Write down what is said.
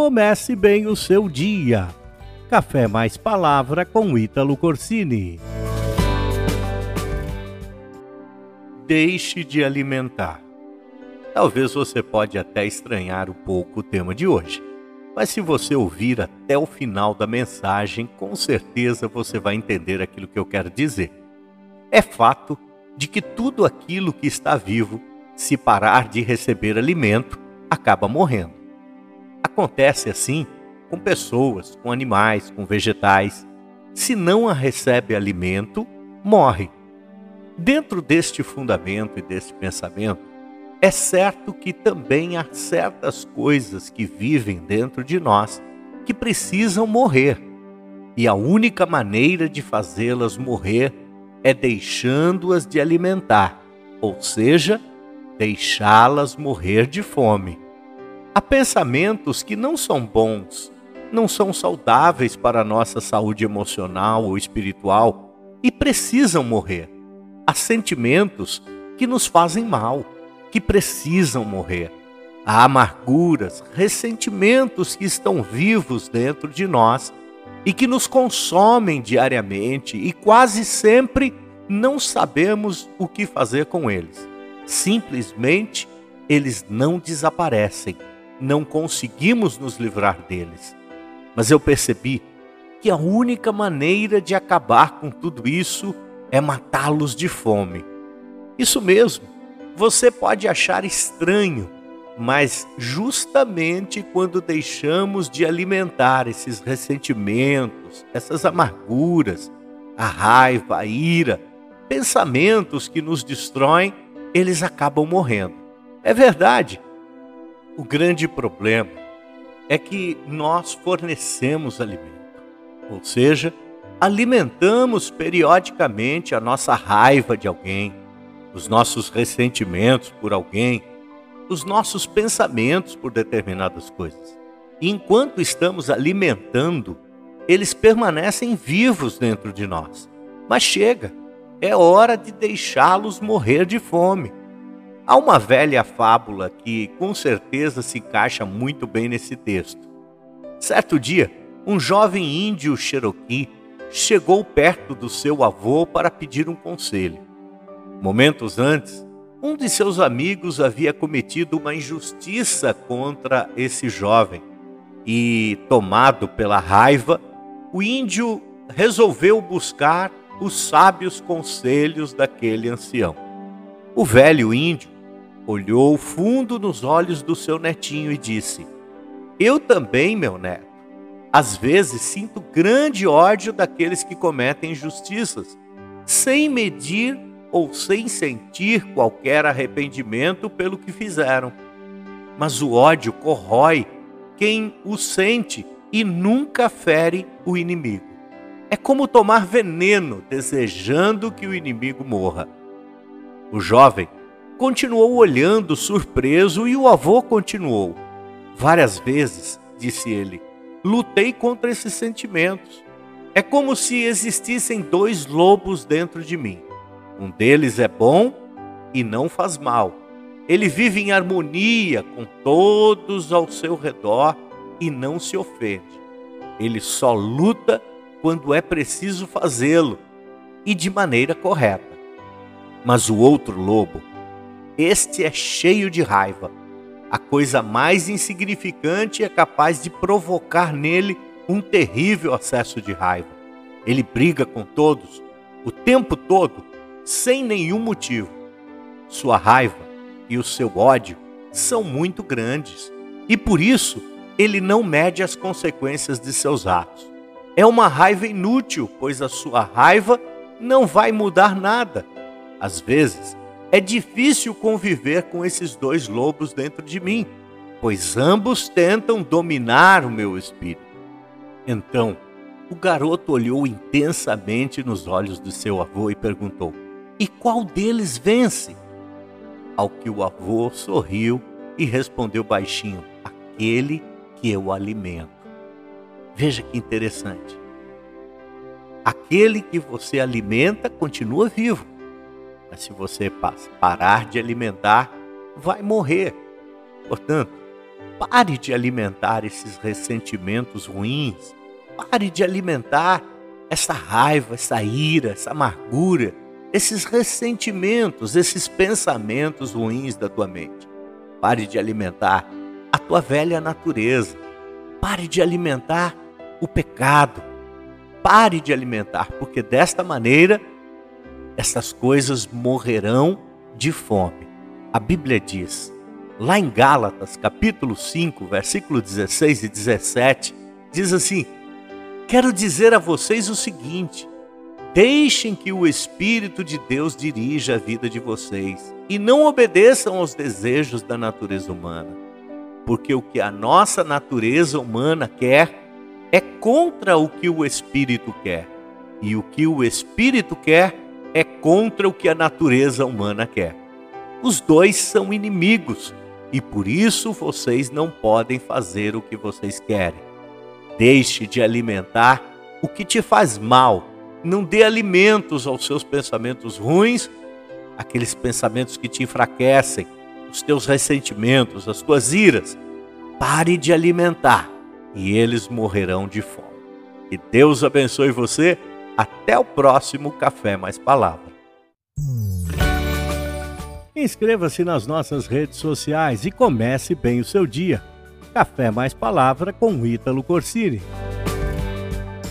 comece bem o seu dia. Café mais palavra com Ítalo Corsini. Deixe de alimentar. Talvez você pode até estranhar um pouco o tema de hoje, mas se você ouvir até o final da mensagem, com certeza você vai entender aquilo que eu quero dizer. É fato de que tudo aquilo que está vivo, se parar de receber alimento, acaba morrendo. Acontece assim com pessoas, com animais, com vegetais. Se não a recebe alimento, morre. Dentro deste fundamento e deste pensamento, é certo que também há certas coisas que vivem dentro de nós que precisam morrer. E a única maneira de fazê-las morrer é deixando-as de alimentar, ou seja, deixá-las morrer de fome. Há pensamentos que não são bons, não são saudáveis para a nossa saúde emocional ou espiritual e precisam morrer. Há sentimentos que nos fazem mal, que precisam morrer. Há amarguras, ressentimentos que estão vivos dentro de nós e que nos consomem diariamente e quase sempre não sabemos o que fazer com eles. Simplesmente eles não desaparecem, não conseguimos nos livrar deles. Mas eu percebi que a única maneira de acabar com tudo isso é matá-los de fome. Isso mesmo, você pode achar estranho, mas justamente quando deixamos de alimentar esses ressentimentos, essas amarguras, a raiva, a ira, pensamentos que nos destroem, eles acabam morrendo. É verdade. O grande problema é que nós fornecemos alimento, ou seja, alimentamos periodicamente a nossa raiva de alguém, os nossos ressentimentos por alguém, os nossos pensamentos por determinadas coisas. E enquanto estamos alimentando, eles permanecem vivos dentro de nós. Mas chega, é hora de deixá-los morrer de fome. Há uma velha fábula que com certeza se encaixa muito bem nesse texto. Certo dia, um jovem índio Cherokee chegou perto do seu avô para pedir um conselho. Momentos antes, um de seus amigos havia cometido uma injustiça contra esse jovem e, tomado pela raiva, o índio resolveu buscar os sábios conselhos daquele ancião. O velho índio olhou fundo nos olhos do seu netinho e disse: Eu também, meu neto, às vezes sinto grande ódio daqueles que cometem injustiças, sem medir ou sem sentir qualquer arrependimento pelo que fizeram. Mas o ódio corrói quem o sente e nunca fere o inimigo. É como tomar veneno desejando que o inimigo morra. O jovem continuou olhando surpreso e o avô continuou. Várias vezes, disse ele, lutei contra esses sentimentos. É como se existissem dois lobos dentro de mim. Um deles é bom e não faz mal. Ele vive em harmonia com todos ao seu redor e não se ofende. Ele só luta quando é preciso fazê-lo e de maneira correta. Mas o outro lobo este é cheio de raiva. A coisa mais insignificante é capaz de provocar nele um terrível acesso de raiva. Ele briga com todos, o tempo todo, sem nenhum motivo. Sua raiva e o seu ódio são muito grandes e por isso ele não mede as consequências de seus atos. É uma raiva inútil, pois a sua raiva não vai mudar nada. Às vezes, é difícil conviver com esses dois lobos dentro de mim, pois ambos tentam dominar o meu espírito. Então, o garoto olhou intensamente nos olhos do seu avô e perguntou: E qual deles vence? Ao que o avô sorriu e respondeu baixinho: Aquele que eu alimento. Veja que interessante. Aquele que você alimenta continua vivo mas se você parar de alimentar, vai morrer. Portanto, Pare de alimentar esses ressentimentos ruins. Pare de alimentar essa raiva, essa ira, essa amargura, esses ressentimentos, esses pensamentos ruins da tua mente. Pare de alimentar a tua velha natureza. Pare de alimentar o pecado. Pare de alimentar, porque desta maneira essas coisas morrerão de fome. A Bíblia diz, lá em Gálatas, capítulo 5, versículo 16 e 17, diz assim: Quero dizer a vocês o seguinte: Deixem que o Espírito de Deus dirija a vida de vocês e não obedeçam aos desejos da natureza humana, porque o que a nossa natureza humana quer é contra o que o Espírito quer, e o que o Espírito quer é contra o que a natureza humana quer. Os dois são inimigos e por isso vocês não podem fazer o que vocês querem. Deixe de alimentar o que te faz mal não dê alimentos aos seus pensamentos ruins, aqueles pensamentos que te enfraquecem, os teus ressentimentos, as tuas iras. Pare de alimentar e eles morrerão de fome. Que Deus abençoe você. Até o próximo Café Mais Palavra. Inscreva-se nas nossas redes sociais e comece bem o seu dia. Café Mais Palavra com Ítalo Corsini.